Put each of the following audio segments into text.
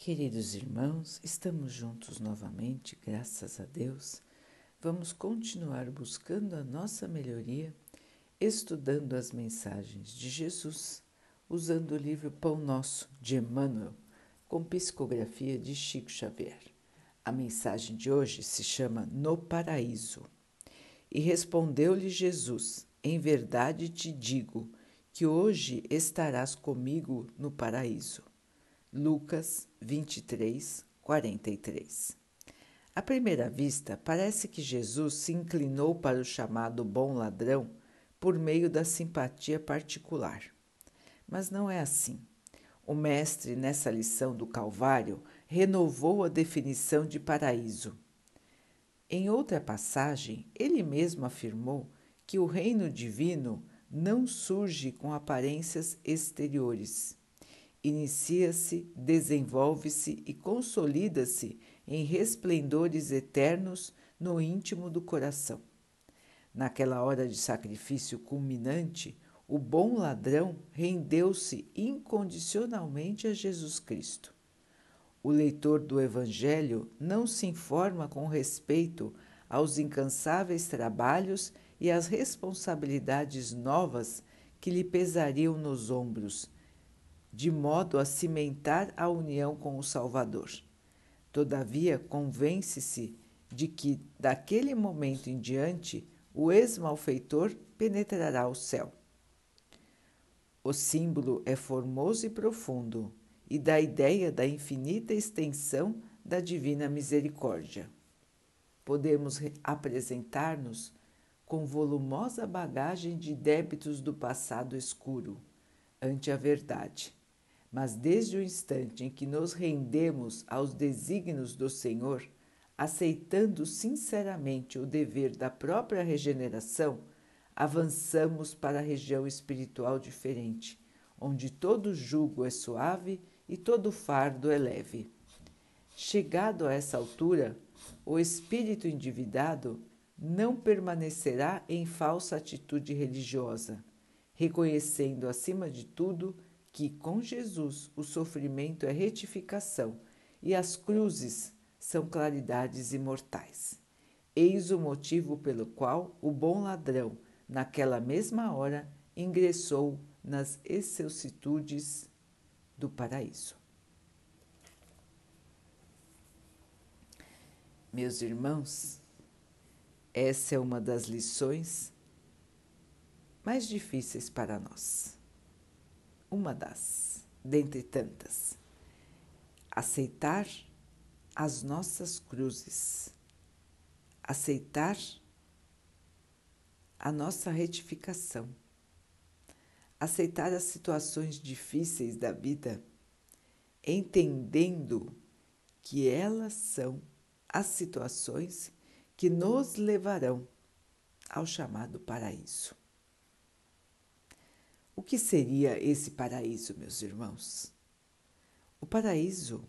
Queridos irmãos, estamos juntos novamente, graças a Deus. Vamos continuar buscando a nossa melhoria, estudando as mensagens de Jesus, usando o livro Pão Nosso de Emmanuel, com psicografia de Chico Xavier. A mensagem de hoje se chama No Paraíso. E respondeu-lhe Jesus: Em verdade te digo que hoje estarás comigo no paraíso. Lucas 23, 43. À primeira vista, parece que Jesus se inclinou para o chamado bom ladrão por meio da simpatia particular. Mas não é assim. O Mestre, nessa lição do Calvário, renovou a definição de paraíso. Em outra passagem, ele mesmo afirmou que o reino divino não surge com aparências exteriores inicia-se, desenvolve-se e consolida-se em resplendores eternos no íntimo do coração. Naquela hora de sacrifício culminante, o bom ladrão rendeu-se incondicionalmente a Jesus Cristo. O leitor do Evangelho não se informa com respeito aos incansáveis trabalhos e às responsabilidades novas que lhe pesariam nos ombros de modo a cimentar a união com o Salvador. Todavia, convence-se de que, daquele momento em diante, o ex-malfeitor penetrará o céu. O símbolo é formoso e profundo e dá ideia da infinita extensão da divina misericórdia. Podemos apresentar-nos com volumosa bagagem de débitos do passado escuro ante a verdade mas desde o instante em que nos rendemos aos desígnios do Senhor, aceitando sinceramente o dever da própria regeneração, avançamos para a região espiritual diferente, onde todo jugo é suave e todo fardo é leve. Chegado a essa altura, o espírito endividado não permanecerá em falsa atitude religiosa, reconhecendo acima de tudo que com Jesus o sofrimento é retificação e as cruzes são claridades imortais. Eis o motivo pelo qual o bom ladrão, naquela mesma hora, ingressou nas excelsitudes do paraíso. Meus irmãos, essa é uma das lições mais difíceis para nós uma das, dentre tantas. Aceitar as nossas cruzes, aceitar a nossa retificação, aceitar as situações difíceis da vida, entendendo que elas são as situações que nos levarão ao chamado paraíso. O que seria esse paraíso, meus irmãos? O paraíso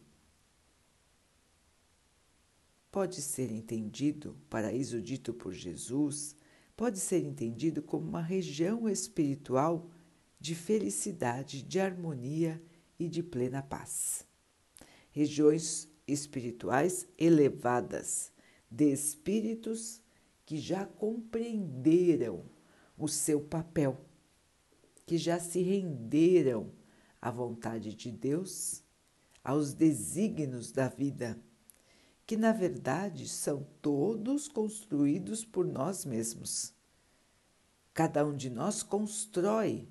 pode ser entendido, paraíso dito por Jesus, pode ser entendido como uma região espiritual de felicidade, de harmonia e de plena paz. Regiões espirituais elevadas, de espíritos que já compreenderam o seu papel que já se renderam à vontade de Deus, aos desígnios da vida, que na verdade são todos construídos por nós mesmos. Cada um de nós constrói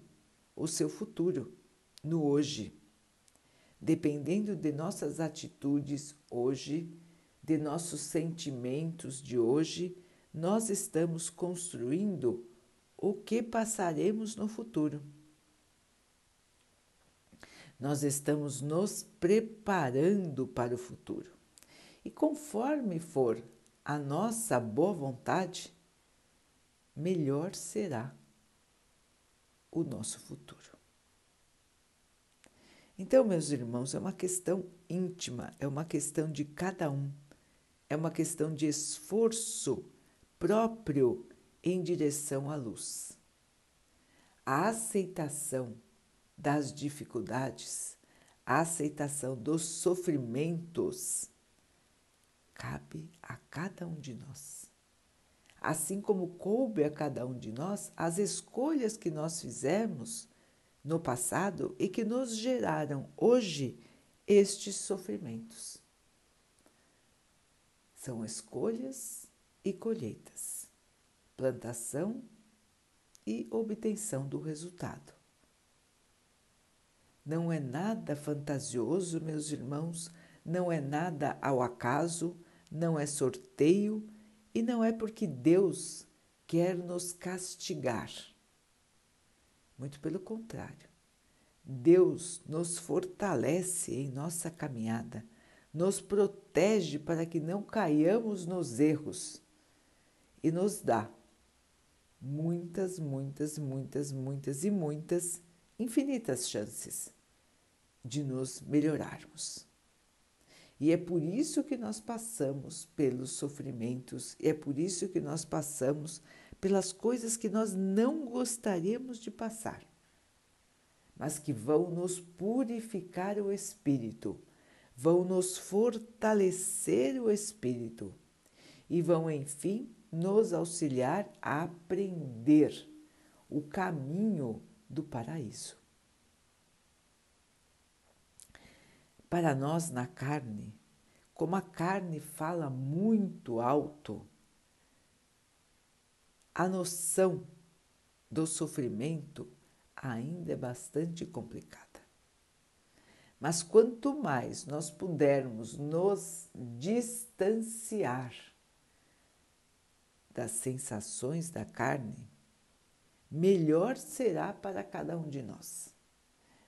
o seu futuro no hoje. Dependendo de nossas atitudes hoje, de nossos sentimentos de hoje, nós estamos construindo o que passaremos no futuro. Nós estamos nos preparando para o futuro. E conforme for a nossa boa vontade, melhor será o nosso futuro. Então, meus irmãos, é uma questão íntima, é uma questão de cada um, é uma questão de esforço próprio em direção à luz. A aceitação das dificuldades, a aceitação dos sofrimentos cabe a cada um de nós. Assim como coube a cada um de nós as escolhas que nós fizemos no passado e que nos geraram hoje estes sofrimentos. São escolhas e colheitas, plantação e obtenção do resultado. Não é nada fantasioso, meus irmãos, não é nada ao acaso, não é sorteio e não é porque Deus quer nos castigar. Muito pelo contrário. Deus nos fortalece em nossa caminhada, nos protege para que não caiamos nos erros e nos dá muitas, muitas, muitas, muitas e muitas infinitas chances de nos melhorarmos. E é por isso que nós passamos pelos sofrimentos, e é por isso que nós passamos pelas coisas que nós não gostaríamos de passar, mas que vão nos purificar o espírito, vão nos fortalecer o espírito e vão, enfim, nos auxiliar a aprender o caminho do paraíso. Para nós na carne, como a carne fala muito alto, a noção do sofrimento ainda é bastante complicada. Mas quanto mais nós pudermos nos distanciar das sensações da carne, melhor será para cada um de nós.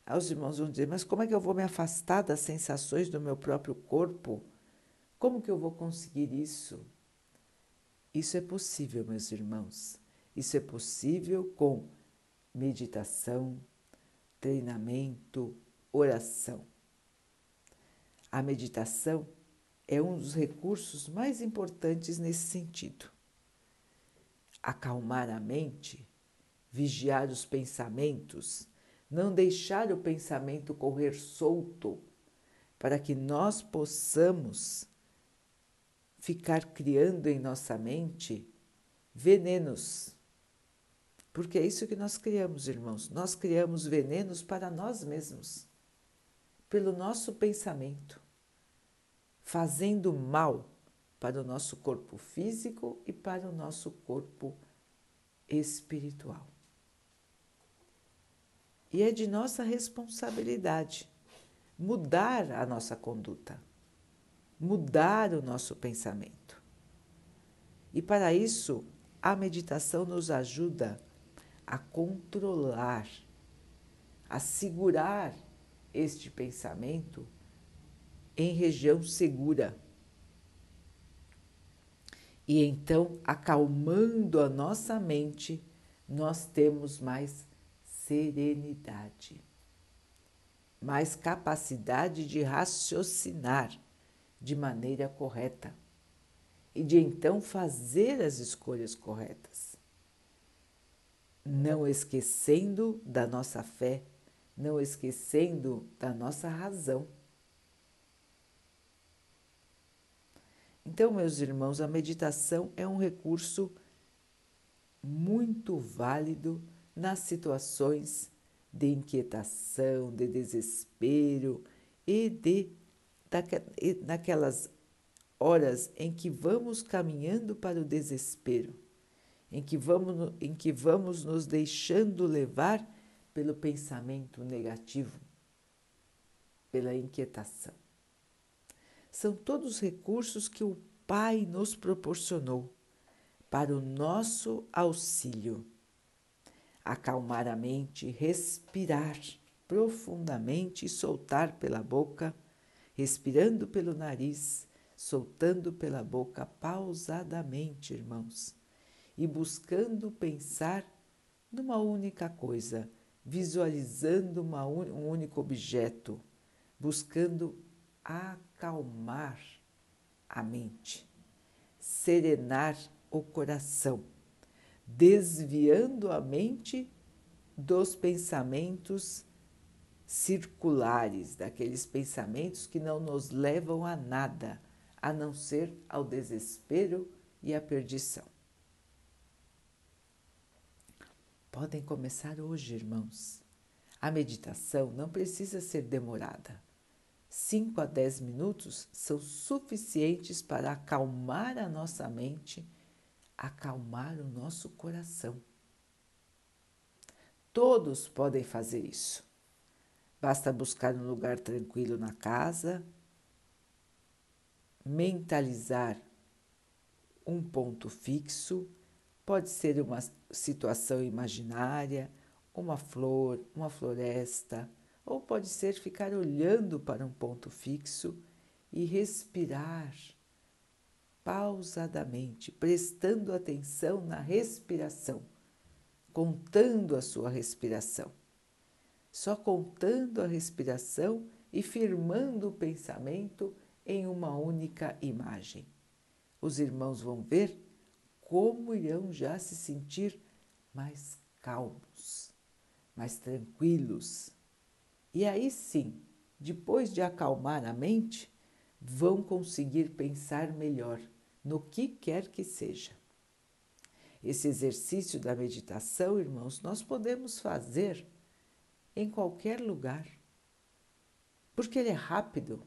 Aí os irmãos vão dizer: Mas como é que eu vou me afastar das sensações do meu próprio corpo? Como que eu vou conseguir isso? Isso é possível, meus irmãos. Isso é possível com meditação, treinamento, oração. A meditação é um dos recursos mais importantes nesse sentido. Acalmar a mente, vigiar os pensamentos, não deixar o pensamento correr solto, para que nós possamos ficar criando em nossa mente venenos. Porque é isso que nós criamos, irmãos. Nós criamos venenos para nós mesmos, pelo nosso pensamento, fazendo mal para o nosso corpo físico e para o nosso corpo espiritual. E é de nossa responsabilidade mudar a nossa conduta, mudar o nosso pensamento. E para isso, a meditação nos ajuda a controlar, a segurar este pensamento em região segura. E então, acalmando a nossa mente, nós temos mais serenidade, mais capacidade de raciocinar de maneira correta e de então fazer as escolhas corretas, não esquecendo da nossa fé, não esquecendo da nossa razão. Então, meus irmãos, a meditação é um recurso muito válido nas situações de inquietação, de desespero e de naquelas horas em que vamos caminhando para o desespero, em que vamos, em que vamos nos deixando levar pelo pensamento negativo, pela inquietação. São todos recursos que o Pai nos proporcionou para o nosso auxílio. Acalmar a mente, respirar profundamente e soltar pela boca, respirando pelo nariz, soltando pela boca pausadamente, irmãos, e buscando pensar numa única coisa, visualizando uma, um único objeto, buscando acalmar a mente, serenar o coração desviando a mente dos pensamentos circulares, daqueles pensamentos que não nos levam a nada, a não ser ao desespero e à perdição. Podem começar hoje, irmãos. A meditação não precisa ser demorada. 5 a 10 minutos são suficientes para acalmar a nossa mente, acalmar o nosso coração. Todos podem fazer isso. Basta buscar um lugar tranquilo na casa, mentalizar um ponto fixo, pode ser uma situação imaginária, uma flor, uma floresta, ou pode ser ficar olhando para um ponto fixo e respirar pausadamente, prestando atenção na respiração, contando a sua respiração só contando a respiração e firmando o pensamento em uma única imagem. Os irmãos vão ver como irão já se sentir mais calmos, mais tranquilos. E aí sim, depois de acalmar a mente, vão conseguir pensar melhor no que quer que seja. Esse exercício da meditação, irmãos, nós podemos fazer em qualquer lugar. Porque ele é rápido,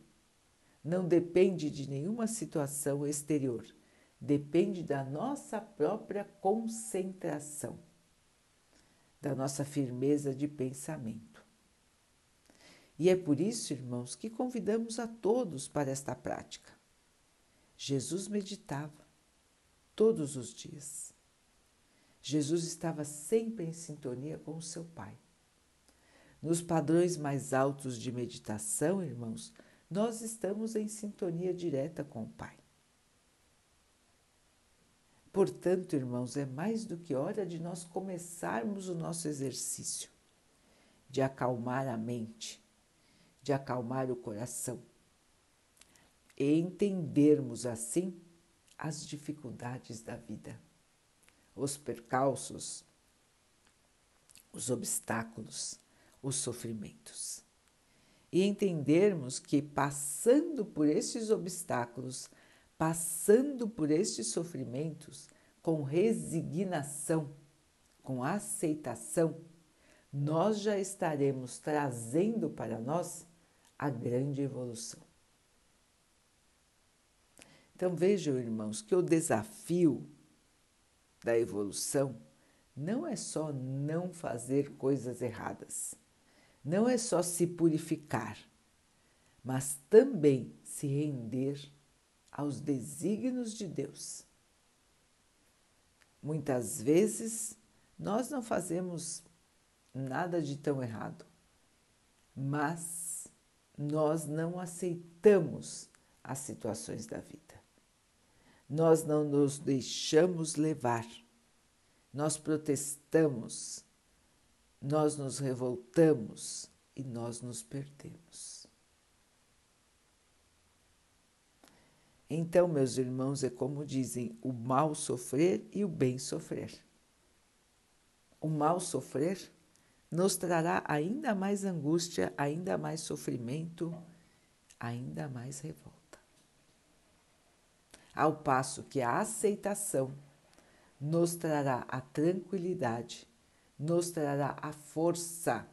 não depende de nenhuma situação exterior, depende da nossa própria concentração, da nossa firmeza de pensamento. E é por isso, irmãos, que convidamos a todos para esta prática. Jesus meditava todos os dias. Jesus estava sempre em sintonia com o seu Pai. Nos padrões mais altos de meditação, irmãos, nós estamos em sintonia direta com o Pai. Portanto, irmãos, é mais do que hora de nós começarmos o nosso exercício de acalmar a mente, de acalmar o coração e entendermos assim as dificuldades da vida, os percalços, os obstáculos os sofrimentos. E entendermos que passando por estes obstáculos, passando por estes sofrimentos, com resignação, com aceitação, nós já estaremos trazendo para nós a grande evolução. Então vejam, irmãos, que o desafio da evolução não é só não fazer coisas erradas não é só se purificar, mas também se render aos desígnios de Deus. Muitas vezes nós não fazemos nada de tão errado, mas nós não aceitamos as situações da vida. Nós não nos deixamos levar, nós protestamos, nós nos revoltamos e nós nos perdemos. Então, meus irmãos, é como dizem: o mal sofrer e o bem sofrer. O mal sofrer nos trará ainda mais angústia, ainda mais sofrimento, ainda mais revolta. Ao passo que a aceitação nos trará a tranquilidade nos trará a força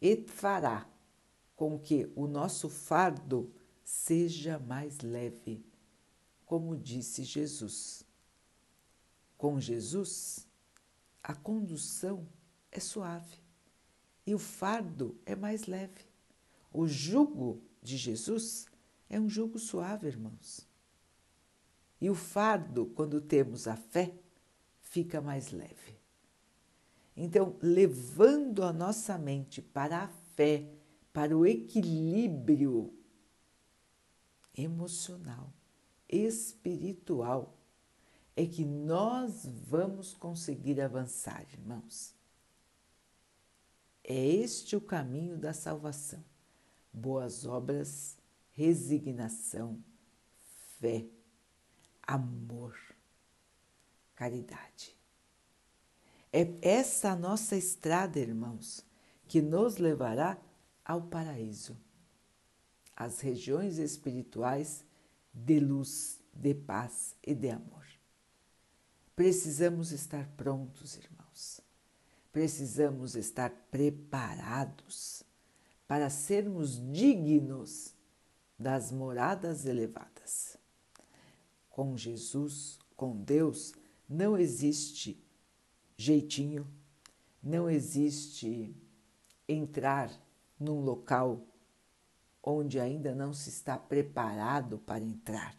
e fará com que o nosso fardo seja mais leve, como disse Jesus. Com Jesus, a condução é suave e o fardo é mais leve. O jugo de Jesus é um jugo suave, irmãos. E o fardo, quando temos a fé, fica mais leve. Então, levando a nossa mente para a fé, para o equilíbrio emocional, espiritual, é que nós vamos conseguir avançar, irmãos. É este o caminho da salvação. Boas obras, resignação, fé, amor, caridade. É essa nossa estrada, irmãos, que nos levará ao paraíso, às regiões espirituais de luz, de paz e de amor. Precisamos estar prontos, irmãos. Precisamos estar preparados para sermos dignos das moradas elevadas. Com Jesus, com Deus, não existe jeitinho, não existe entrar num local onde ainda não se está preparado para entrar.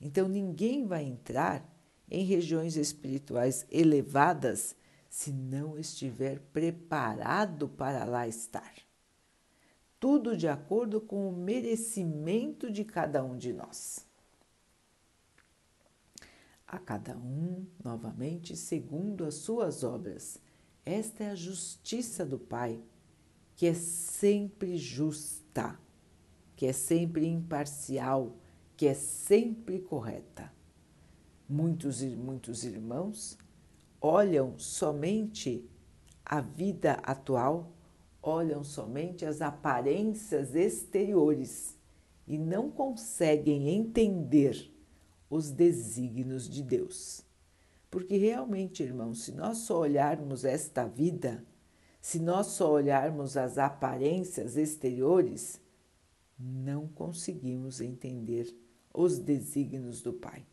Então ninguém vai entrar em regiões espirituais elevadas se não estiver preparado para lá estar. Tudo de acordo com o merecimento de cada um de nós. A cada um, novamente, segundo as suas obras. Esta é a justiça do Pai que é sempre justa, que é sempre imparcial, que é sempre correta. Muitos e muitos irmãos olham somente a vida atual, olham somente as aparências exteriores e não conseguem entender os desígnios de Deus. Porque realmente, irmãos, se nós só olharmos esta vida, se nós só olharmos as aparências exteriores, não conseguimos entender os desígnios do Pai.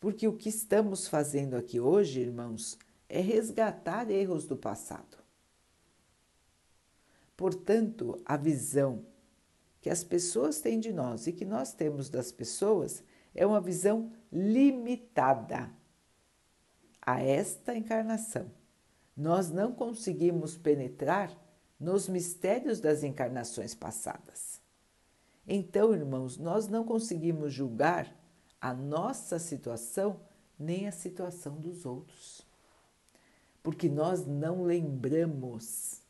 Porque o que estamos fazendo aqui hoje, irmãos, é resgatar erros do passado. Portanto, a visão que as pessoas têm de nós e que nós temos das pessoas é uma visão limitada a esta encarnação nós não conseguimos penetrar nos mistérios das encarnações passadas. Então, irmãos, nós não conseguimos julgar a nossa situação nem a situação dos outros. Porque nós não lembramos,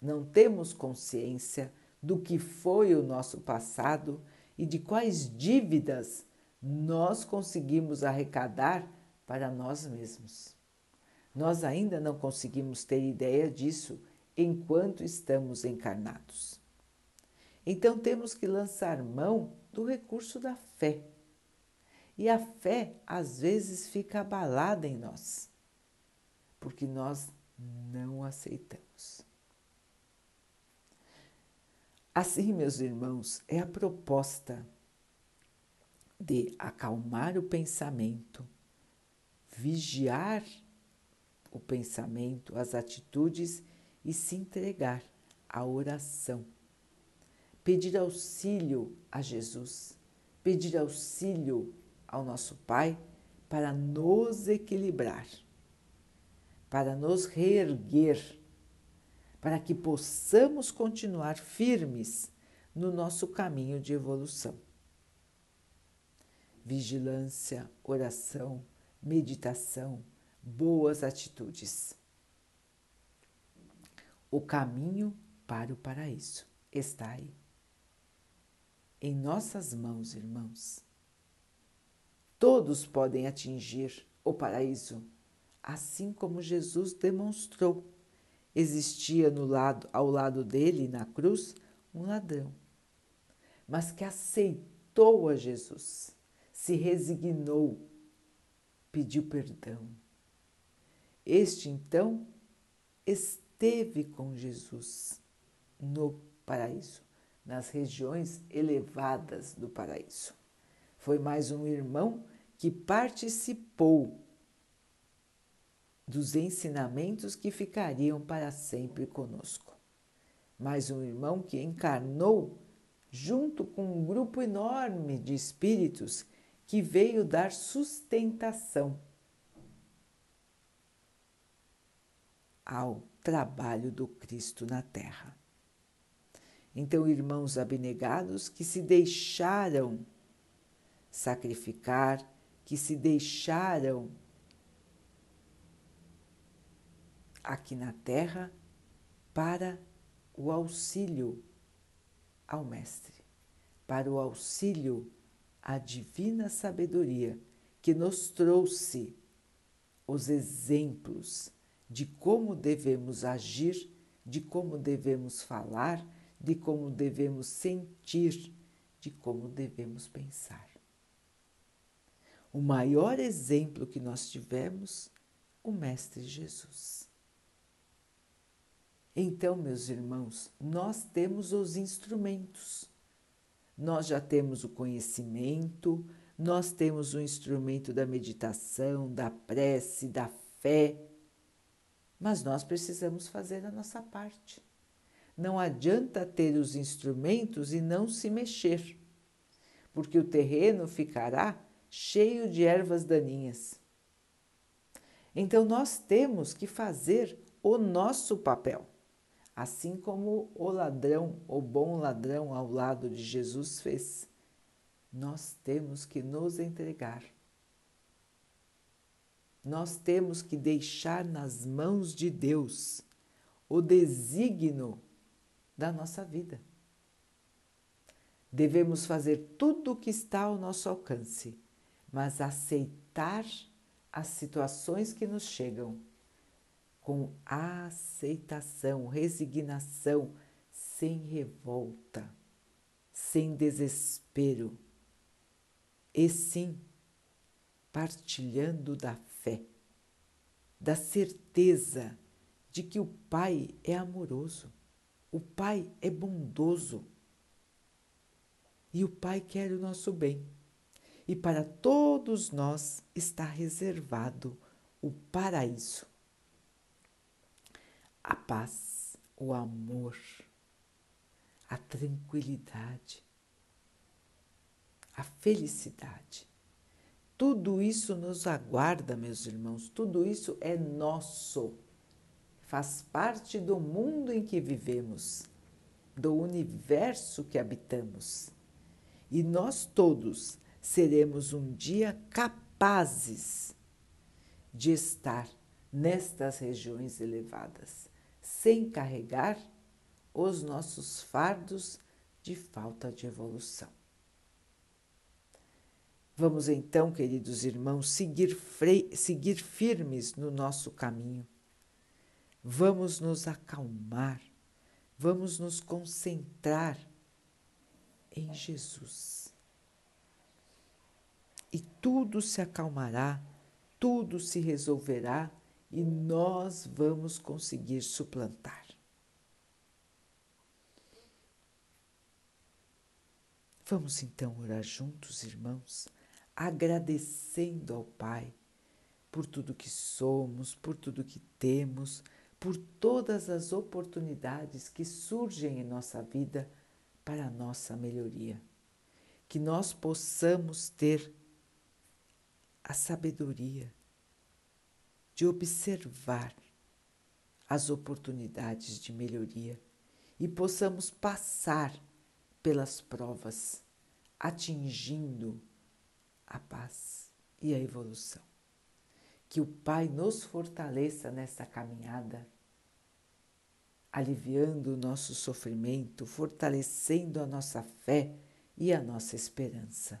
não temos consciência do que foi o nosso passado e de quais dívidas nós conseguimos arrecadar para nós mesmos. Nós ainda não conseguimos ter ideia disso enquanto estamos encarnados. Então temos que lançar mão do recurso da fé. E a fé às vezes fica abalada em nós, porque nós não aceitamos. Assim, meus irmãos, é a proposta de acalmar o pensamento, vigiar o pensamento, as atitudes e se entregar à oração. Pedir auxílio a Jesus, pedir auxílio ao nosso Pai para nos equilibrar, para nos reerguer, para que possamos continuar firmes no nosso caminho de evolução. Vigilância, oração, meditação, boas atitudes. O caminho para o paraíso está aí. Em nossas mãos, irmãos. Todos podem atingir o paraíso, assim como Jesus demonstrou. Existia no lado, ao lado dele na cruz um ladrão, mas que aceitou a Jesus, se resignou, pediu perdão este então esteve com Jesus no paraíso, nas regiões elevadas do paraíso. Foi mais um irmão que participou dos ensinamentos que ficariam para sempre conosco. Mais um irmão que encarnou junto com um grupo enorme de espíritos que veio dar sustentação ao trabalho do Cristo na Terra. Então, irmãos abnegados que se deixaram sacrificar, que se deixaram aqui na Terra para o auxílio ao Mestre, para o auxílio à divina sabedoria que nos trouxe os exemplos de como devemos agir de como devemos falar, de como devemos sentir, de como devemos pensar. O maior exemplo que nós tivemos, o Mestre Jesus. Então, meus irmãos, nós temos os instrumentos. Nós já temos o conhecimento, nós temos o instrumento da meditação, da prece, da fé, mas nós precisamos fazer a nossa parte. Não adianta ter os instrumentos e não se mexer, porque o terreno ficará cheio de ervas daninhas. Então nós temos que fazer o nosso papel, assim como o ladrão, o bom ladrão ao lado de Jesus fez. Nós temos que nos entregar nós temos que deixar nas mãos de Deus o desígnio da nossa vida. Devemos fazer tudo o que está ao nosso alcance, mas aceitar as situações que nos chegam com aceitação, resignação, sem revolta, sem desespero, e sim partilhando da fé, da certeza de que o Pai é amoroso, o Pai é bondoso e o Pai quer o nosso bem. E para todos nós está reservado o paraíso, a paz, o amor, a tranquilidade, a felicidade. Tudo isso nos aguarda, meus irmãos, tudo isso é nosso, faz parte do mundo em que vivemos, do universo que habitamos. E nós todos seremos um dia capazes de estar nestas regiões elevadas, sem carregar os nossos fardos de falta de evolução. Vamos então, queridos irmãos, seguir, seguir firmes no nosso caminho. Vamos nos acalmar, vamos nos concentrar em Jesus. E tudo se acalmará, tudo se resolverá e nós vamos conseguir suplantar. Vamos então orar juntos, irmãos agradecendo ao Pai por tudo que somos, por tudo que temos, por todas as oportunidades que surgem em nossa vida para a nossa melhoria. Que nós possamos ter a sabedoria de observar as oportunidades de melhoria e possamos passar pelas provas, atingindo a paz e a evolução. Que o Pai nos fortaleça nessa caminhada, aliviando o nosso sofrimento, fortalecendo a nossa fé e a nossa esperança.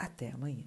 Até amanhã.